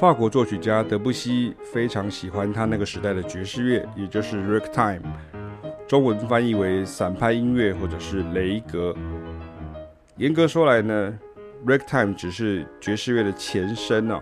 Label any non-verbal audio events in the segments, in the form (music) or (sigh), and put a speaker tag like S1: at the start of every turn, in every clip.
S1: 法国作曲家德布西非常喜欢他那个时代的爵士乐，也就是 Ragtime，中文翻译为散拍音乐或者是雷格。严格说来呢，Ragtime 只是爵士乐的前身哦。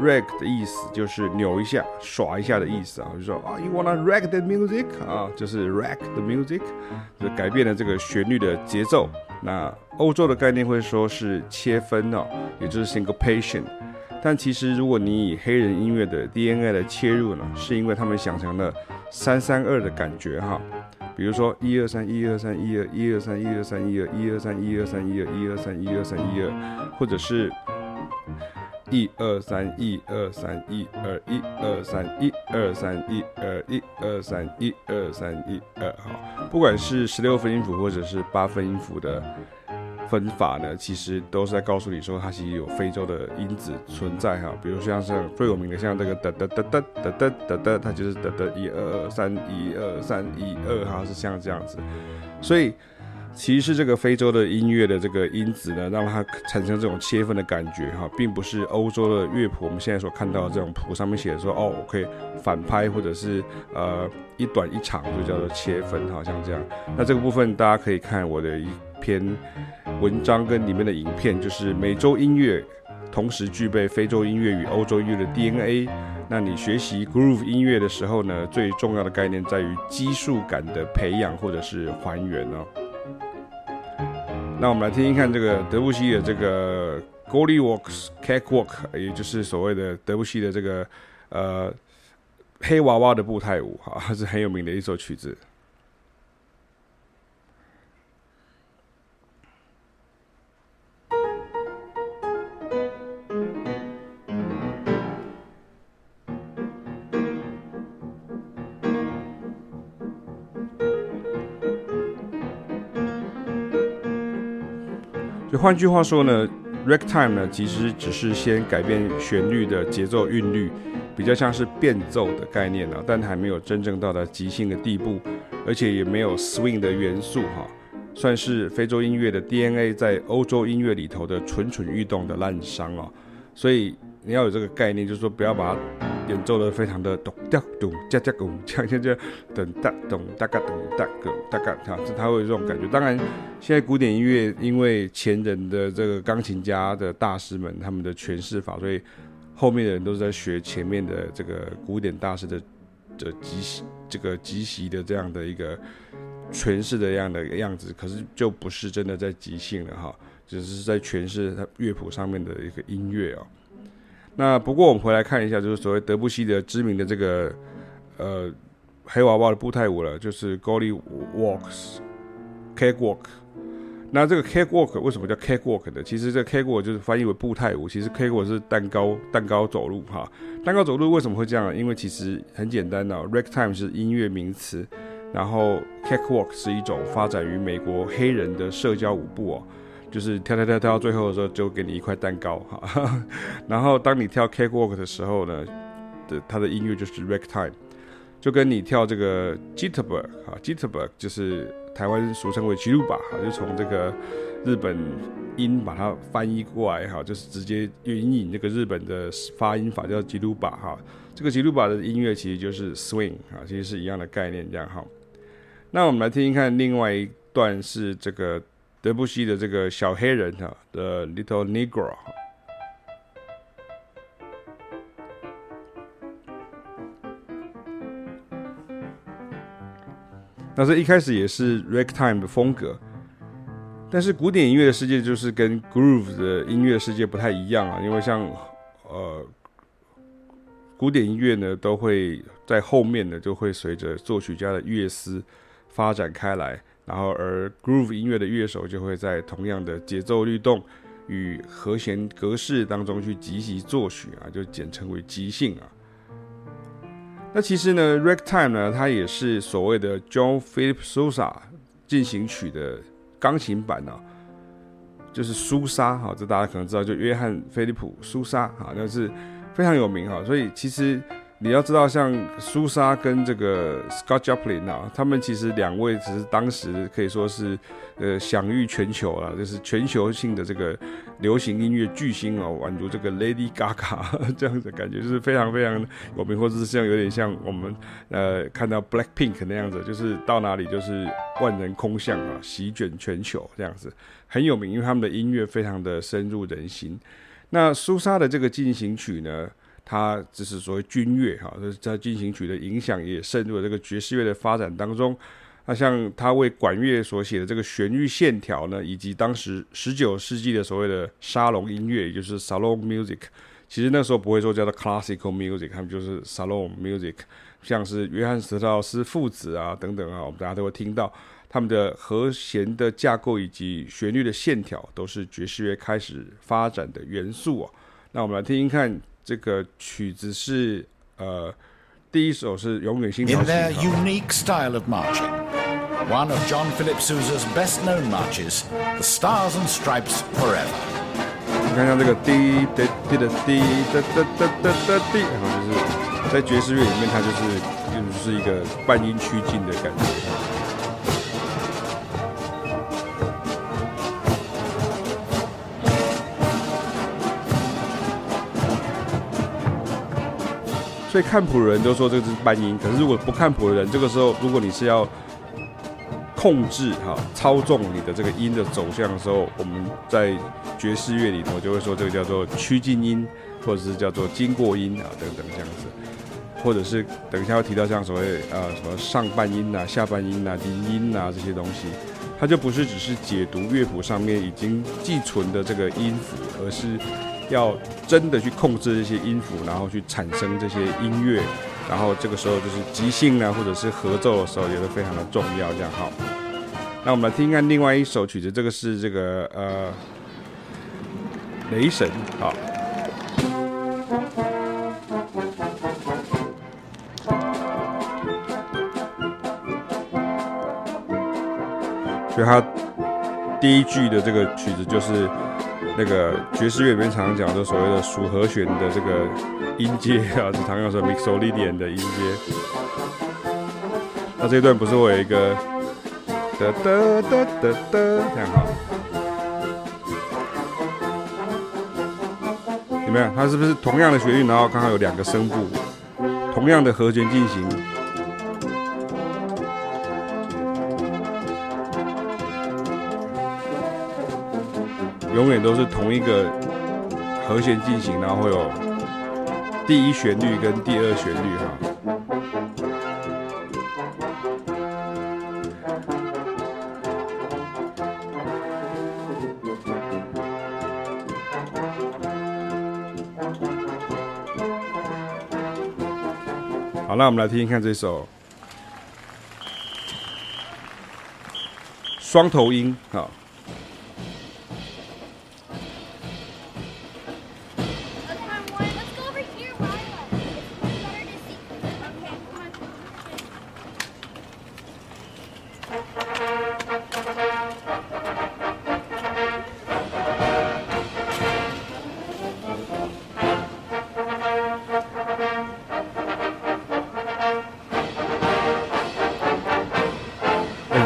S1: Rag 的意思就是扭一下、耍一下的意思啊，就说啊，You wanna rag the music 啊，就是 rag the music，就改变了这个旋律的节奏。那欧洲的概念会说是切分哦，也就是 syncopation。但其实如果你以黑人音乐的 DNA 来切入呢，是因为他们想成了三三二的感觉哈。比如说一二三一二三一二一二三一二三一二一二三一二三一二一二三一二三一二，或者是。一二三一二三一二一二三一二三一二一二三一二三一二，好，不管是十六分音符或者是八分音符的分法呢，其实都是在告诉你说，它其实有非洲的因子存在哈。比如像是最有名的，像这个哒哒哒哒哒哒哒哒，它就是哒哒一二二三一二三一二，哈，是像这样子，所以。其实这个非洲的音乐的这个因子呢，让它产生这种切分的感觉哈，并不是欧洲的乐谱。我们现在所看到的这种谱上面写的说哦，我可以反拍或者是呃一短一长，就叫做切分，好像这样。那这个部分大家可以看我的一篇文章跟里面的影片，就是美洲音乐同时具备非洲音乐与欧洲音乐的 DNA。那你学习 groove 音乐的时候呢，最重要的概念在于基数感的培养或者是还原哦。那我们来听听看这个德布西的这个 Gollywalks Cakewalk，也就是所谓的德布西的这个呃黑娃娃的步态舞，哈，是很有名的一首曲子。换句话说呢，Ragtime 呢其实只是先改变旋律的节奏韵律，比较像是变奏的概念啊，但还没有真正到达即兴的地步，而且也没有 swing 的元素哈，算是非洲音乐的 DNA 在欧洲音乐里头的蠢蠢欲动的滥觞啊，所以。你要有这个概念，就是说不要把它演奏的非常的咚掉咚加加咚，这样就等哒咚哒嘎咚哒个哒嘎，哈，是它会有这种感觉。当然，现在古典音乐因为前人的这个钢琴家的大师们他们的诠释法，所以后面的人都是在学前面的这个古典大师的的即席这个即席的这样的一个诠释的样的样子，可是就不是真的在即兴了哈，只是在诠释它乐谱上面的一个音乐哦。那不过我们回来看一下，就是所谓德布西的知名的这个呃黑娃娃的步态舞了，就是 Gollywalks Cakewalk。那这个 Cakewalk 为什么叫 Cakewalk 呢？其实这个 Cakewalk 就是翻译为步态舞，其实 Cakewalk 是蛋糕蛋糕走路哈。蛋糕走路为什么会这样？因为其实很简单的，啊，Ragtime 是音乐名词，然后 Cakewalk 是一种发展于美国黑人的社交舞步哦。就是跳跳跳跳到最后的时候，就给你一块蛋糕哈。(laughs) 然后当你跳 Cakewalk 的时候呢，的它的音乐就是 Ragtime，就跟你跳这个 Jitterbug 啊，Jitterbug 就是台湾俗称为吉鲁巴哈，就从这个日本音把它翻译过来哈，就是直接援引这个日本的发音法叫吉鲁巴哈。这个吉鲁巴的音乐其实就是 Swing 啊，其实是一样的概念这样哈。那我们来听听看，另外一段是这个。德布西的这个小黑人哈的 Little Negro，那这一开始也是 Ragtime 的风格，但是古典音乐的世界就是跟 Groove 的音乐世界不太一样啊，因为像呃古典音乐呢，都会在后面呢就会随着作曲家的乐思发展开来。然后，而 groove 音乐的乐手就会在同样的节奏律动与和弦格式当中去即席作曲啊，就简称为即兴啊。那其实呢，Ragtime 呢，它也是所谓的 John Philip Sousa 进行曲的钢琴版啊，就是苏莎哈，这大家可能知道，就约翰菲利普苏莎啊，那是非常有名哈。所以其实你要知道，像苏莎跟这个 Scott Joplin 啊，他们其实两位只是当时可以说是呃享誉全球了，就是全球性的这个流行音乐巨星哦，宛如这个 Lady Gaga (laughs) 这样子感觉，就是非常非常有名，或者是像有点像我们呃看到 Blackpink 那样子，就是到哪里就是万人空巷啊，席卷全球这样子，很有名，因为他们的音乐非常的深入人心。那苏莎的这个进行曲呢，它就是所谓军乐哈，就是在进行曲的影响也渗入了这个爵士乐的发展当中。那像他为管乐所写的这个旋律线条呢，以及当时十九世纪的所谓的沙龙音乐，也就是 salon music，其实那时候不会说叫做 classical music，他们就是 salon music。像是约翰·斯特劳斯父子啊等等啊，我们大家都会听到他们的和弦的架构以及旋律的线条，都是爵士乐开始发展的元素啊。那我们来听听看。这个曲子是呃，第一首是永远星条旗。In their unique style of marching, one of John Philip Sousa's best-known marches, The Stars and Stripes Forever。你看像这个滴滴滴的滴哒哒哒哒哒滴，然后就是在爵士乐里面，它就是就是一个半音趋近的感觉。所以看谱的人都说这个是半音，可是如果不看谱的人，这个时候如果你是要控制哈操纵你的这个音的走向的时候，我们在爵士乐里头就会说这个叫做趋近音，或者是叫做经过音啊等等这样子，或者是等一下会提到像所谓呃什么上半音呐、下半音呐、低音呐这些东西，它就不是只是解读乐谱上面已经寄存的这个音符，而是。要真的去控制这些音符，然后去产生这些音乐，然后这个时候就是即兴啊，或者是合奏的时候，也都非常的重要。这样好，那我们来听看另外一首曲子，这个是这个呃雷神，好，所以它第一句的这个曲子就是。那个爵士乐里面常常讲的所谓的属和弦的这个音阶啊，是常用说 (laughs) Mixolydian 的音阶。那这一段不是会有一个哒哒哒哒哒，这样好？有没有？它是不是同样的旋律，然后刚好有两个声部，同样的和弦进行？永远都是同一个和弦进行，然后会有第一旋律跟第二旋律哈。好，那我们来听听看这首双头音啊。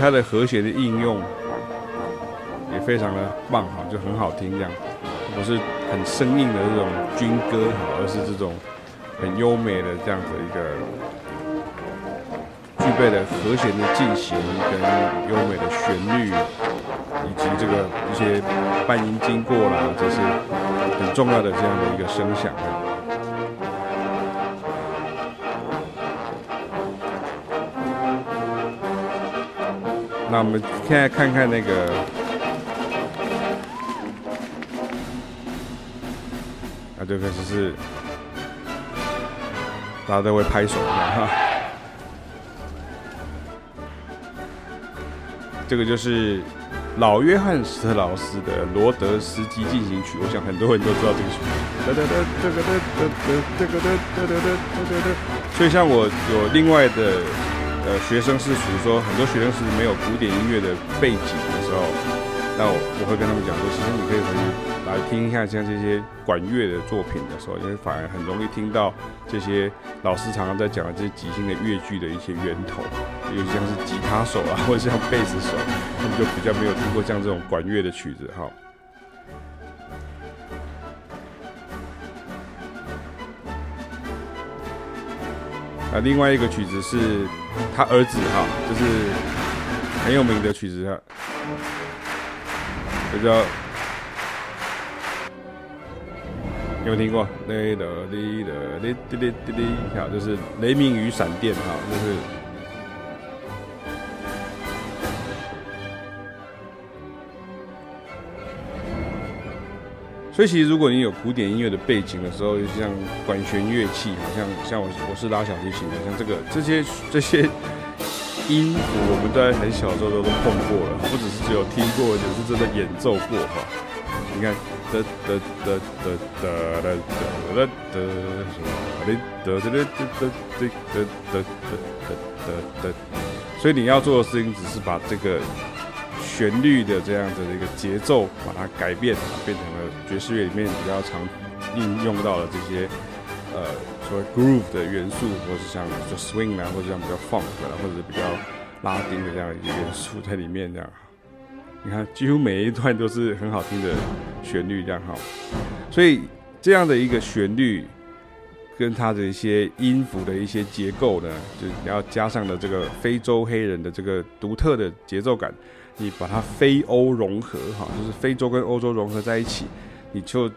S1: 它的和谐的应用也非常的棒哈，就很好听这样，不是很生硬的这种军歌哈，而是这种很优美的这样子一个备的和弦的进行跟优美的旋律，以及这个一些半音经过啦，这是很重要的这样的一个声响。那我们现在看看那个，那这个就是大家都会拍手的哈。这个就是老约翰·斯特劳斯的《罗德斯基进行曲》，我想很多人都知道这个曲。所以，像我有另外的呃学生是属于说，很多学生是没有古典音乐的背景的时候，那我我会跟他们讲说，其实你可以回去来听一下像这些管乐的作品的时候，因为反而很容易听到这些老师常常在讲的这些即兴的乐句的一些源头。尤其像是吉他手啊，(laughs) 或者像贝斯手，他们就比较没有听过像这种管乐的曲子哈。啊，另外一个曲子是他儿子哈，就是很有名的曲子哈，叫有没有听过？雷的雷的雷滴滴滴滴，好，就是雷鸣与闪电哈，就是。所以其实如果你有古典音乐的背景的时候，就像管弦乐器，好像像我我是拉小提琴的，像这个这些这些音符，我们在很小的时候都都碰过了，不只是只有听过，也是真的演奏过哈。你看，得得得得得得得得得什么？得得得得得得得得得得，所以你要做的事情只是把这个。旋律的这样子的一个节奏，把它改变，变成了爵士乐里面比较常应用到的这些呃所谓 groove 的元素，或是像就 swing 啊，或者像比较 funk 啊，或者是比较拉丁的这样一个元素在里面这样。你看，几乎每一段都是很好听的旋律这样哈。所以这样的一个旋律跟它的一些音符的一些结构呢，就你要加上了这个非洲黑人的这个独特的节奏感。你把它非欧融合，哈，就是非洲跟欧洲融合在一起，你就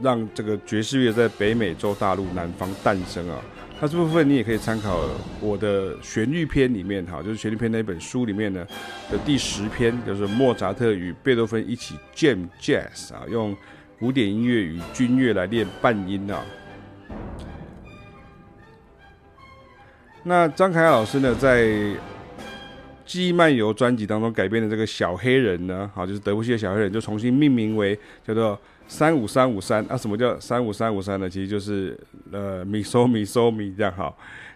S1: 让这个爵士乐在北美洲大陆南方诞生啊。那这部分你也可以参考我的旋律篇里面，哈，就是旋律篇那本书里面呢的第十篇，就是莫扎特与贝多芬一起 jam jazz 啊，用古典音乐与军乐来练半音啊。那张凯老师呢，在记忆漫游专辑当中改编的这个小黑人呢，好，就是德布西的小黑人，就重新命名为叫做三五三五三啊。什么叫三五三五三呢？其实就是呃米嗦米嗦米这样哈。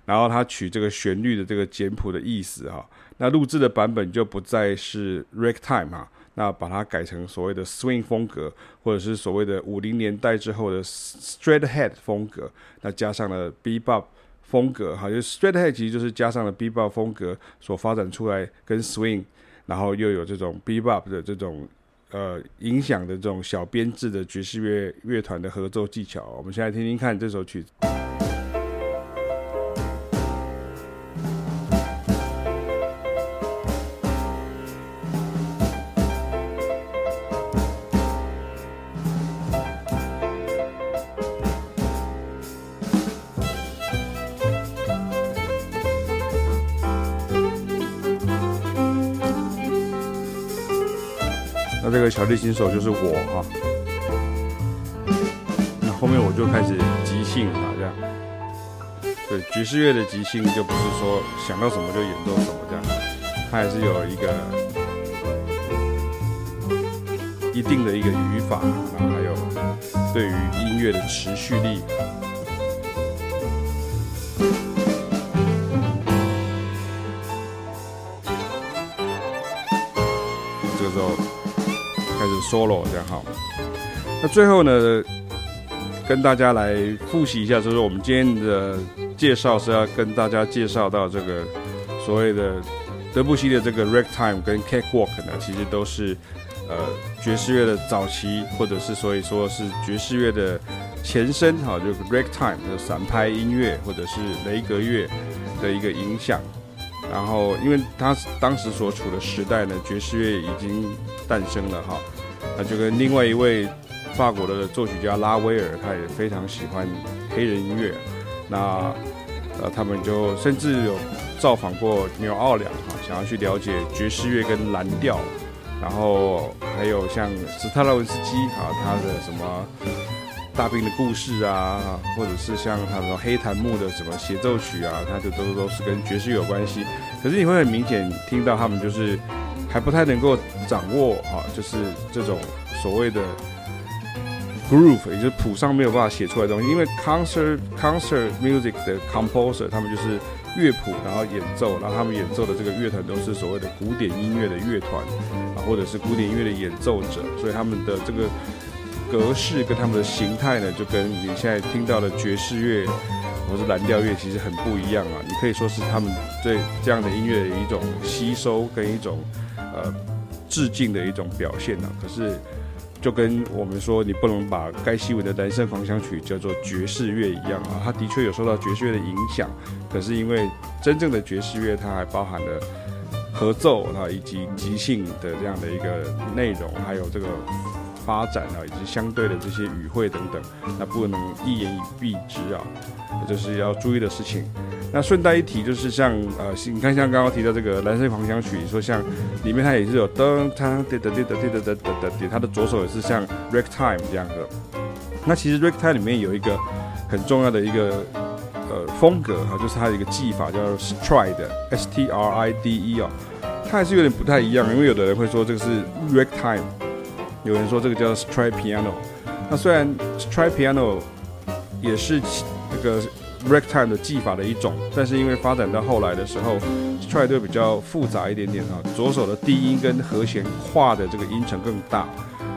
S1: 然后他取这个旋律的这个简谱的意思哈。那录制的版本就不再是 ragtime 哈，那把它改成所谓的 swing 风格，或者是所谓的五零年代之后的 straight head 风格，那加上了 bebop。风格好，就 straighthead 其实就是加上了 bebop 风格所发展出来，跟 swing，然后又有这种 bebop 的这种呃影响的这种小编制的爵士乐乐团的合奏技巧。我们现在听听看这首曲子。那这个小提琴手就是我哈，那后面我就开始即兴啊，这样。对，爵士乐的即兴就不是说想到什么就演奏什么这样，它还是有一个一定的一个语法，然后还有对于音乐的持续力。Solo 这样好，那最后呢，跟大家来复习一下，就是我们今天的介绍是要跟大家介绍到这个所谓的德布西的这个 ragtime 跟 cakewalk 呢，其实都是呃爵士乐的早期，或者是所以说是爵士乐的前身哈，就是 ragtime 的散拍音乐或者是雷格乐的一个影响。然后，因为他当时所处的时代呢，爵士乐已经诞生了哈，他就跟另外一位法国的作曲家拉威尔，他也非常喜欢黑人音乐，那呃，他们就甚至有造访过纽奥良哈，想要去了解爵士乐跟蓝调，然后还有像史特拉文斯基哈，他的什么。大兵的故事啊，或者是像他说黑檀木的什么协奏曲啊，他就都都是跟爵士有关系。可是你会很明显听到他们就是还不太能够掌握啊，就是这种所谓的 groove，也就是谱上没有办法写出来的东西。因为 concert concert music 的 composer 他们就是乐谱，然后演奏，然后他们演奏的这个乐团都是所谓的古典音乐的乐团啊，或者是古典音乐的演奏者，所以他们的这个格式跟他们的形态呢，就跟你现在听到的爵士乐或是蓝调乐其实很不一样啊。你可以说是他们对这样的音乐的一种吸收跟一种呃致敬的一种表现呢、可是。就跟我们说，你不能把盖希文的《蓝色狂想曲》叫做爵士乐一样啊，它的确有受到爵士乐的影响，可是因为真正的爵士乐，它还包含了合奏啊，以及即兴的这样的一个内容，还有这个发展啊，以及相对的这些语汇等等，那不能一言以蔽之啊，这就是要注意的事情。那顺带一提，就是像呃，你看像刚刚提到这个《蓝色狂想曲》，说像里面它也是有噔噔滴哒滴哒滴哒哒哒滴，它的左手也是像 ragtime 这样的。那其实 ragtime 里面有一个很重要的一个呃风格哈，就是它的一个技法叫 stride，s t r i d e 哦，它还是有点不太一样，因为有的人会说这个是 ragtime，有人说这个叫 stride piano。那虽然 stride piano 也是这个。Ragtime 的技法的一种，但是因为发展到后来的时候，stride 就比较复杂一点点啊。左手的低音跟和弦跨的这个音程更大，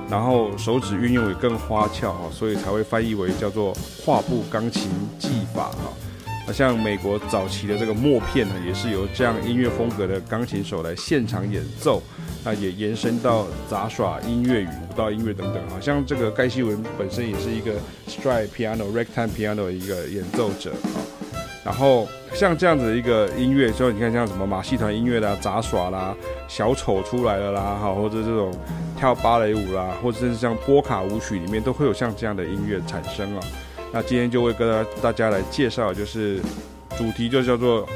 S1: 然后手指运用也更花俏啊，所以才会翻译为叫做跨步钢琴技法啊。像美国早期的这个默片呢，也是由这样音乐风格的钢琴手来现场演奏。那也延伸到杂耍音乐与舞蹈音乐等等，好像这个盖希文本身也是一个 stride piano、ragtime piano 的一个演奏者啊。然后像这样子的一个音乐，所以你看像什么马戏团音乐啦、杂耍啦、小丑出来了啦，哈，或者这种跳芭蕾舞啦，或者是像波卡舞曲里面都会有像这样的音乐产生啊。那今天就会跟大家来介绍，就是主题就叫做。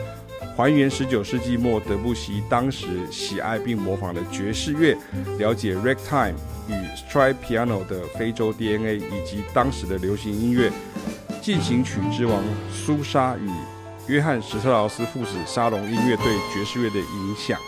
S1: 还原十九世纪末德布西当时喜爱并模仿的爵士乐，了解 ragtime 与 stride piano 的非洲 DNA，以及当时的流行音乐进行曲之王苏莎与约翰史特劳斯父子沙龙音乐对爵士乐的影响。